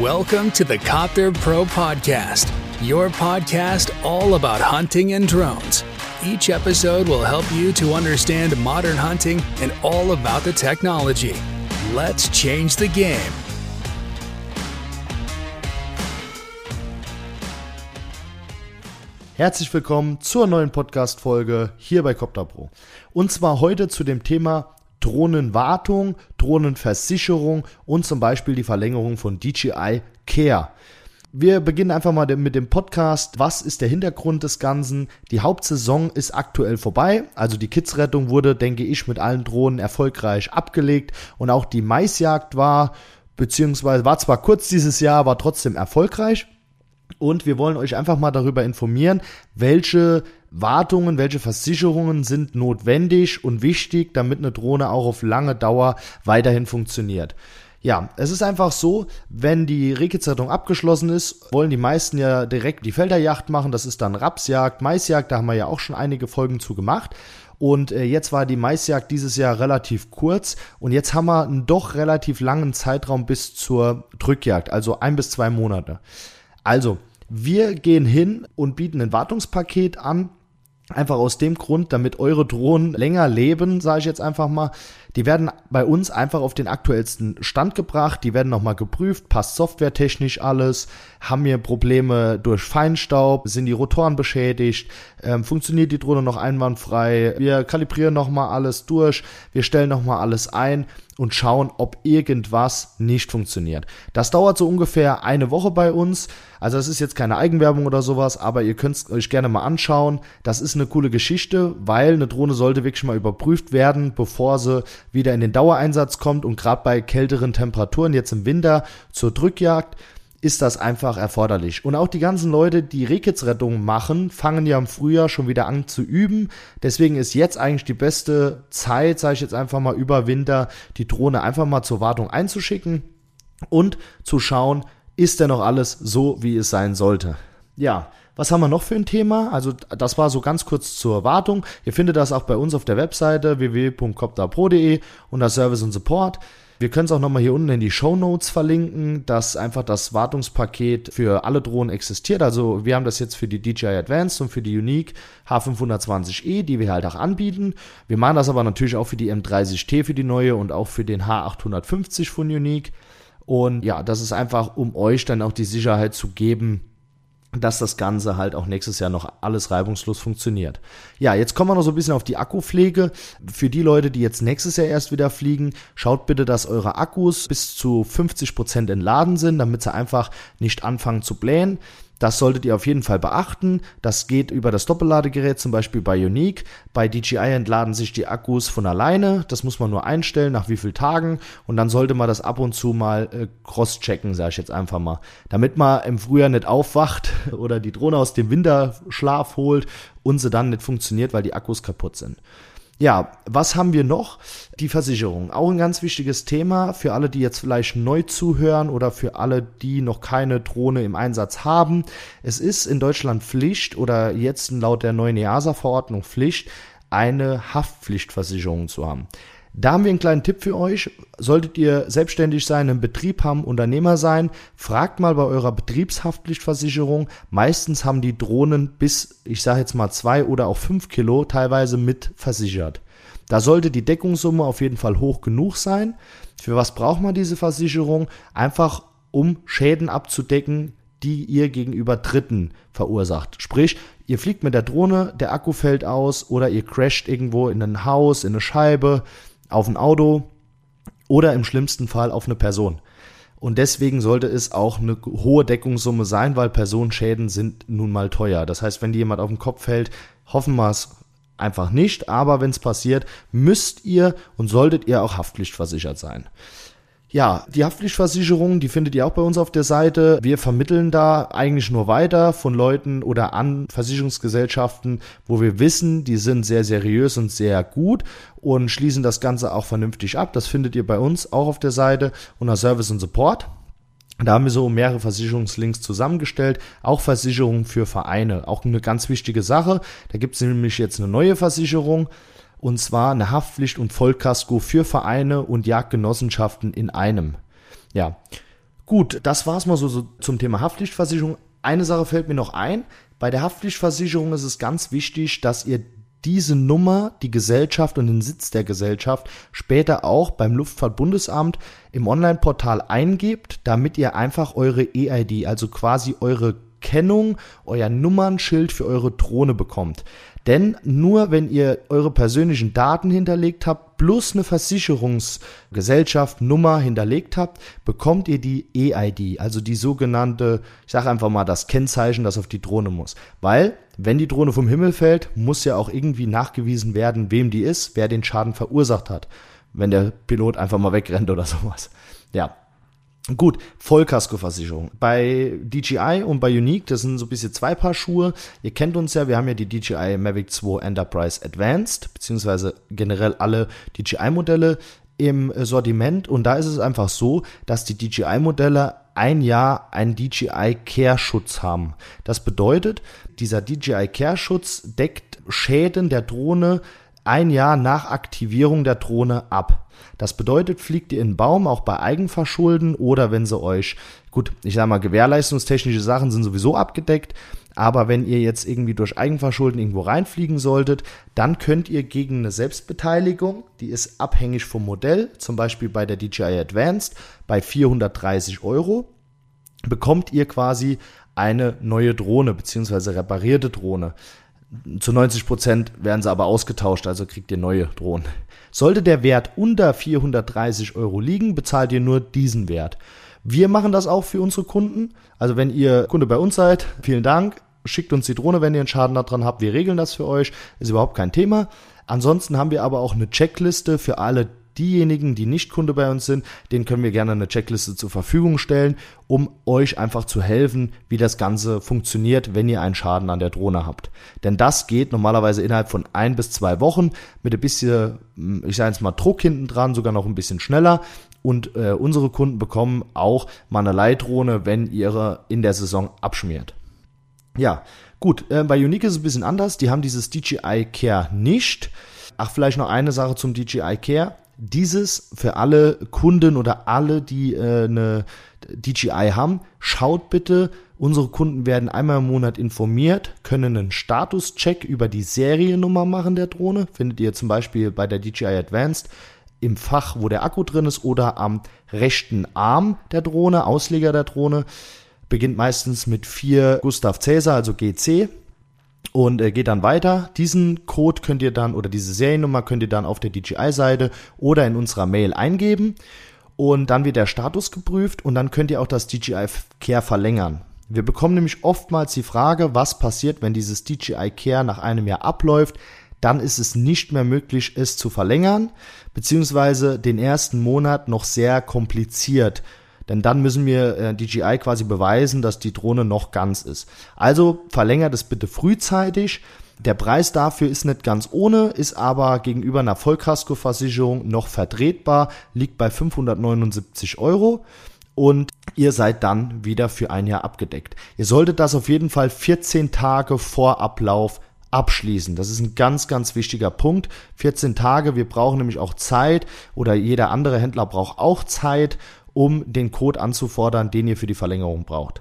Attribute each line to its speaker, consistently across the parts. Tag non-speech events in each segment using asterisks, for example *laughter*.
Speaker 1: Welcome to the Copter Pro Podcast, your podcast all about hunting and drones. Each episode will help you to understand modern hunting and all about the technology. Let's change the game.
Speaker 2: Herzlich willkommen zur neuen Podcast-Folge hier bei Copter Pro. Und zwar heute zu dem Thema Drohnenwartung, Drohnenversicherung und zum Beispiel die Verlängerung von DJI Care. Wir beginnen einfach mal mit dem Podcast. Was ist der Hintergrund des Ganzen? Die Hauptsaison ist aktuell vorbei. Also die Kidsrettung wurde, denke ich, mit allen Drohnen erfolgreich abgelegt. Und auch die Maisjagd war, beziehungsweise war zwar kurz dieses Jahr, war trotzdem erfolgreich. Und wir wollen euch einfach mal darüber informieren, welche Wartungen, welche Versicherungen sind notwendig und wichtig, damit eine Drohne auch auf lange Dauer weiterhin funktioniert. Ja, es ist einfach so, wenn die Rehkitzzeitung abgeschlossen ist, wollen die meisten ja direkt die Felderjacht machen. Das ist dann Rapsjagd, Maisjagd, da haben wir ja auch schon einige Folgen zu gemacht. Und äh, jetzt war die Maisjagd dieses Jahr relativ kurz und jetzt haben wir einen doch relativ langen Zeitraum bis zur Drückjagd, also ein bis zwei Monate. Also, wir gehen hin und bieten ein Wartungspaket an, Einfach aus dem Grund, damit eure Drohnen länger leben, sage ich jetzt einfach mal. Die werden bei uns einfach auf den aktuellsten Stand gebracht. Die werden nochmal geprüft, passt softwaretechnisch alles, haben wir Probleme durch Feinstaub, sind die Rotoren beschädigt, ähm, funktioniert die Drohne noch einwandfrei. Wir kalibrieren nochmal alles durch, wir stellen nochmal alles ein und schauen, ob irgendwas nicht funktioniert. Das dauert so ungefähr eine Woche bei uns. Also das ist jetzt keine Eigenwerbung oder sowas, aber ihr könnt es euch gerne mal anschauen. Das ist eine coole Geschichte, weil eine Drohne sollte wirklich mal überprüft werden, bevor sie wieder in den Dauereinsatz kommt und gerade bei kälteren Temperaturen jetzt im Winter zur Drückjagd ist das einfach erforderlich. Und auch die ganzen Leute, die Rehkitzrettung machen, fangen ja im Frühjahr schon wieder an zu üben. Deswegen ist jetzt eigentlich die beste Zeit, sage ich jetzt einfach mal über Winter, die Drohne einfach mal zur Wartung einzuschicken und zu schauen, ist denn noch alles so, wie es sein sollte. Ja, was haben wir noch für ein Thema? Also das war so ganz kurz zur Wartung. Ihr findet das auch bei uns auf der Webseite www.copterpro.de unter Service und Support. Wir können es auch nochmal hier unten in die Show Notes verlinken, dass einfach das Wartungspaket für alle Drohnen existiert. Also wir haben das jetzt für die DJI Advanced und für die Unique H520e, die wir halt auch anbieten. Wir machen das aber natürlich auch für die M30T für die neue und auch für den H850 von Unique. Und ja, das ist einfach, um euch dann auch die Sicherheit zu geben, dass das Ganze halt auch nächstes Jahr noch alles reibungslos funktioniert. Ja, jetzt kommen wir noch so ein bisschen auf die Akkupflege. Für die Leute, die jetzt nächstes Jahr erst wieder fliegen, schaut bitte, dass eure Akkus bis zu 50 Prozent entladen sind, damit sie einfach nicht anfangen zu blähen. Das solltet ihr auf jeden Fall beachten. Das geht über das Doppelladegerät, zum Beispiel bei Unique. Bei DJI entladen sich die Akkus von alleine. Das muss man nur einstellen, nach wie vielen Tagen. Und dann sollte man das ab und zu mal äh, cross-checken, sage ich jetzt einfach mal. Damit man im Frühjahr nicht aufwacht *laughs* oder die Drohne aus dem Winterschlaf holt und sie dann nicht funktioniert, weil die Akkus kaputt sind. Ja, was haben wir noch? Die Versicherung. Auch ein ganz wichtiges Thema für alle, die jetzt vielleicht neu zuhören oder für alle, die noch keine Drohne im Einsatz haben. Es ist in Deutschland Pflicht oder jetzt laut der neuen EASA-Verordnung Pflicht, eine Haftpflichtversicherung zu haben. Da haben wir einen kleinen Tipp für euch. Solltet ihr selbstständig sein, einen Betrieb haben, Unternehmer sein, fragt mal bei eurer Betriebshaftpflichtversicherung. Meistens haben die Drohnen bis, ich sage jetzt mal zwei oder auch fünf Kilo teilweise mit versichert. Da sollte die Deckungssumme auf jeden Fall hoch genug sein. Für was braucht man diese Versicherung? Einfach um Schäden abzudecken, die ihr gegenüber Dritten verursacht. Sprich, ihr fliegt mit der Drohne, der Akku fällt aus oder ihr crasht irgendwo in ein Haus, in eine Scheibe, auf ein Auto oder im schlimmsten Fall auf eine Person. Und deswegen sollte es auch eine hohe Deckungssumme sein, weil Personenschäden sind nun mal teuer. Das heißt, wenn dir jemand auf den Kopf fällt, hoffen wir es einfach nicht. Aber wenn es passiert, müsst ihr und solltet ihr auch haftpflichtversichert sein. Ja, die Haftpflichtversicherung, die findet ihr auch bei uns auf der Seite. Wir vermitteln da eigentlich nur weiter von Leuten oder an Versicherungsgesellschaften, wo wir wissen, die sind sehr seriös und sehr gut und schließen das Ganze auch vernünftig ab. Das findet ihr bei uns auch auf der Seite unter Service und Support. Da haben wir so mehrere Versicherungslinks zusammengestellt, auch Versicherungen für Vereine, auch eine ganz wichtige Sache. Da gibt es nämlich jetzt eine neue Versicherung, und zwar eine Haftpflicht und Vollkasko für Vereine und Jagdgenossenschaften in einem. Ja. Gut, das war's mal so, so zum Thema Haftpflichtversicherung. Eine Sache fällt mir noch ein. Bei der Haftpflichtversicherung ist es ganz wichtig, dass ihr diese Nummer, die Gesellschaft und den Sitz der Gesellschaft später auch beim Luftfahrtbundesamt im Online-Portal eingebt, damit ihr einfach eure EID, also quasi eure Kennung, euer Nummernschild für eure Drohne bekommt. Denn nur wenn ihr eure persönlichen Daten hinterlegt habt, plus eine Versicherungsgesellschaft Nummer hinterlegt habt, bekommt ihr die EID, also die sogenannte, ich sage einfach mal das Kennzeichen, das auf die Drohne muss. Weil, wenn die Drohne vom Himmel fällt, muss ja auch irgendwie nachgewiesen werden, wem die ist, wer den Schaden verursacht hat. Wenn der Pilot einfach mal wegrennt oder *laughs* sowas. Ja, Gut, Vollkaskoversicherung. Bei DJI und bei Unique, das sind so ein bisschen zwei Paar Schuhe. Ihr kennt uns ja, wir haben ja die DJI Mavic 2 Enterprise Advanced, beziehungsweise generell alle DJI-Modelle im Sortiment. Und da ist es einfach so, dass die DJI-Modelle ein Jahr einen DJI Care-Schutz haben. Das bedeutet, dieser DJI Care-Schutz deckt Schäden der Drohne ein Jahr nach Aktivierung der Drohne ab. Das bedeutet, fliegt ihr in einen Baum, auch bei Eigenverschulden oder wenn sie euch, gut, ich sag mal, gewährleistungstechnische Sachen sind sowieso abgedeckt, aber wenn ihr jetzt irgendwie durch Eigenverschulden irgendwo reinfliegen solltet, dann könnt ihr gegen eine Selbstbeteiligung, die ist abhängig vom Modell, zum Beispiel bei der DJI Advanced bei 430 Euro, bekommt ihr quasi eine neue Drohne beziehungsweise reparierte Drohne. Zu 90 Prozent werden sie aber ausgetauscht, also kriegt ihr neue Drohnen. Sollte der Wert unter 430 Euro liegen, bezahlt ihr nur diesen Wert. Wir machen das auch für unsere Kunden. Also wenn ihr Kunde bei uns seid, vielen Dank. Schickt uns die Drohne, wenn ihr einen Schaden daran habt. Wir regeln das für euch. Ist überhaupt kein Thema. Ansonsten haben wir aber auch eine Checkliste für alle diejenigen, die nicht Kunde bei uns sind, denen können wir gerne eine Checkliste zur Verfügung stellen, um euch einfach zu helfen, wie das Ganze funktioniert, wenn ihr einen Schaden an der Drohne habt. Denn das geht normalerweise innerhalb von ein bis zwei Wochen mit ein bisschen, hm, ich sage jetzt mal, Druck hinten dran, sogar noch ein bisschen schneller. Und äh, unsere Kunden bekommen auch mal eine Leitdrohne, wenn ihre in der Saison abschmiert. Ja, gut, äh, bei Unique ist es ein bisschen anders. Die haben dieses DJI Care nicht. Ach, vielleicht noch eine Sache zum DJI Care dieses für alle Kunden oder alle, die äh, eine DJI haben, schaut bitte, unsere Kunden werden einmal im Monat informiert, können einen Statuscheck über die Seriennummer machen der Drohne. Findet ihr zum Beispiel bei der DJI Advanced im Fach, wo der Akku drin ist oder am rechten Arm der Drohne, Ausleger der Drohne. Beginnt meistens mit 4 Gustav Cäsar, also GC und äh, geht dann weiter. Diesen Code könnt ihr dann oder diese Seriennummer könnt ihr dann auf der DJI-Seite oder in unserer Mail eingeben und dann wird der Status geprüft und dann könnt ihr auch das DJI Care verlängern. Wir bekommen nämlich oftmals die Frage, was passiert, wenn dieses DJI Care nach einem Jahr abläuft. Dann ist es nicht mehr möglich, es zu verlängern, beziehungsweise den ersten Monat noch sehr kompliziert denn dann müssen wir äh, DJI quasi beweisen, dass die Drohne noch ganz ist. Also verlängert es bitte frühzeitig. Der Preis dafür ist nicht ganz ohne, ist aber gegenüber einer Vollkaskoversicherung noch vertretbar, liegt bei 579 Euro und ihr seid dann wieder für ein Jahr abgedeckt. Ihr solltet das auf jeden Fall 14 Tage vor Ablauf abschließen. Das ist ein ganz, ganz wichtiger Punkt. 14 Tage, wir brauchen nämlich auch Zeit oder jeder andere Händler braucht auch Zeit, um den Code anzufordern, den ihr für die Verlängerung braucht.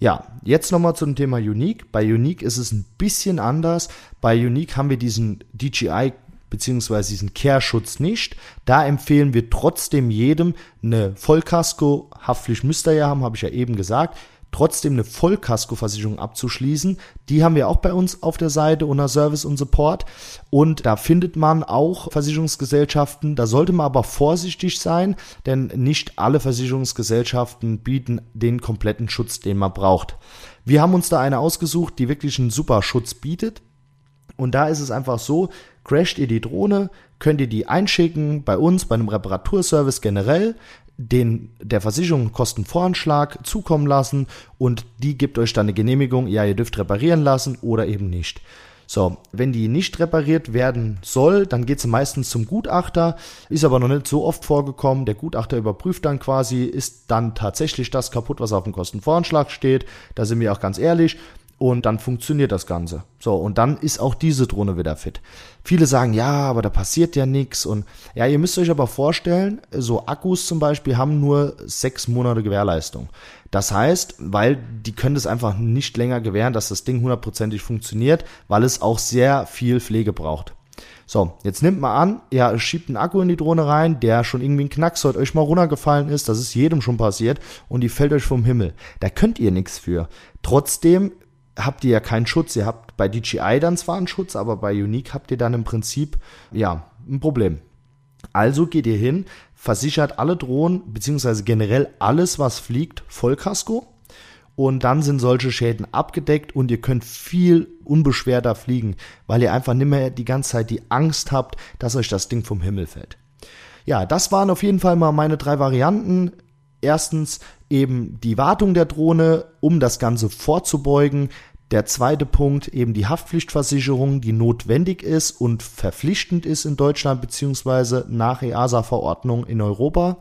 Speaker 2: Ja, jetzt nochmal zum Thema Unique. Bei Unique ist es ein bisschen anders. Bei Unique haben wir diesen DJI beziehungsweise diesen Care-Schutz nicht. Da empfehlen wir trotzdem jedem eine Vollkasko-Haftpflicht müsst ihr ja haben, habe ich ja eben gesagt trotzdem eine Vollkaskoversicherung abzuschließen. Die haben wir auch bei uns auf der Seite unter Service und Support. Und da findet man auch Versicherungsgesellschaften. Da sollte man aber vorsichtig sein, denn nicht alle Versicherungsgesellschaften bieten den kompletten Schutz, den man braucht. Wir haben uns da eine ausgesucht, die wirklich einen super Schutz bietet. Und da ist es einfach so, crasht ihr die Drohne, könnt ihr die einschicken bei uns, bei einem Reparaturservice generell den der Versicherung Kostenvoranschlag zukommen lassen und die gibt euch dann eine Genehmigung, ja, ihr dürft reparieren lassen oder eben nicht. So, wenn die nicht repariert werden soll, dann geht sie meistens zum Gutachter, ist aber noch nicht so oft vorgekommen. Der Gutachter überprüft dann quasi, ist dann tatsächlich das kaputt, was auf dem Kostenvoranschlag steht. Da sind wir auch ganz ehrlich. Und dann funktioniert das Ganze. So, und dann ist auch diese Drohne wieder fit. Viele sagen, ja, aber da passiert ja nichts. Und ja, ihr müsst euch aber vorstellen, so Akkus zum Beispiel haben nur sechs Monate Gewährleistung. Das heißt, weil die können das einfach nicht länger gewähren, dass das Ding hundertprozentig funktioniert, weil es auch sehr viel Pflege braucht. So, jetzt nimmt mal an, ihr schiebt einen Akku in die Drohne rein, der schon irgendwie ein Knacksold euch mal runtergefallen ist, das ist jedem schon passiert und die fällt euch vom Himmel. Da könnt ihr nichts für. Trotzdem habt ihr ja keinen Schutz. Ihr habt bei DJI dann zwar einen Schutz, aber bei Unique habt ihr dann im Prinzip, ja, ein Problem. Also geht ihr hin, versichert alle Drohnen, beziehungsweise generell alles, was fliegt, Vollkasko und dann sind solche Schäden abgedeckt und ihr könnt viel unbeschwerter fliegen, weil ihr einfach nicht mehr die ganze Zeit die Angst habt, dass euch das Ding vom Himmel fällt. Ja, das waren auf jeden Fall mal meine drei Varianten. Erstens eben die Wartung der Drohne, um das Ganze vorzubeugen. Der zweite Punkt eben die Haftpflichtversicherung, die notwendig ist und verpflichtend ist in Deutschland beziehungsweise nach EASA-Verordnung in Europa.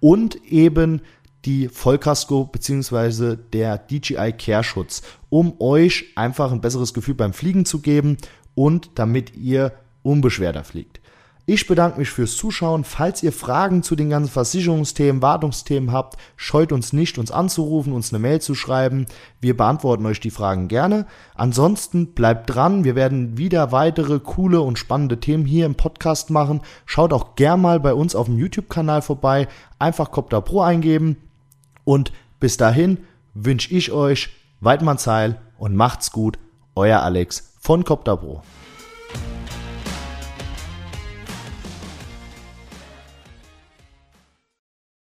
Speaker 2: Und eben die Vollkasko bzw. der DJI Care-Schutz, um euch einfach ein besseres Gefühl beim Fliegen zu geben und damit ihr unbeschwerter fliegt. Ich bedanke mich fürs Zuschauen. Falls ihr Fragen zu den ganzen Versicherungsthemen, Wartungsthemen habt, scheut uns nicht, uns anzurufen, uns eine Mail zu schreiben. Wir beantworten euch die Fragen gerne. Ansonsten bleibt dran. Wir werden wieder weitere coole und spannende Themen hier im Podcast machen. Schaut auch gern mal bei uns auf dem YouTube-Kanal vorbei. Einfach Copter Pro eingeben. Und bis dahin wünsche ich euch Weidmannsheil und macht's gut. Euer Alex von Copter Pro.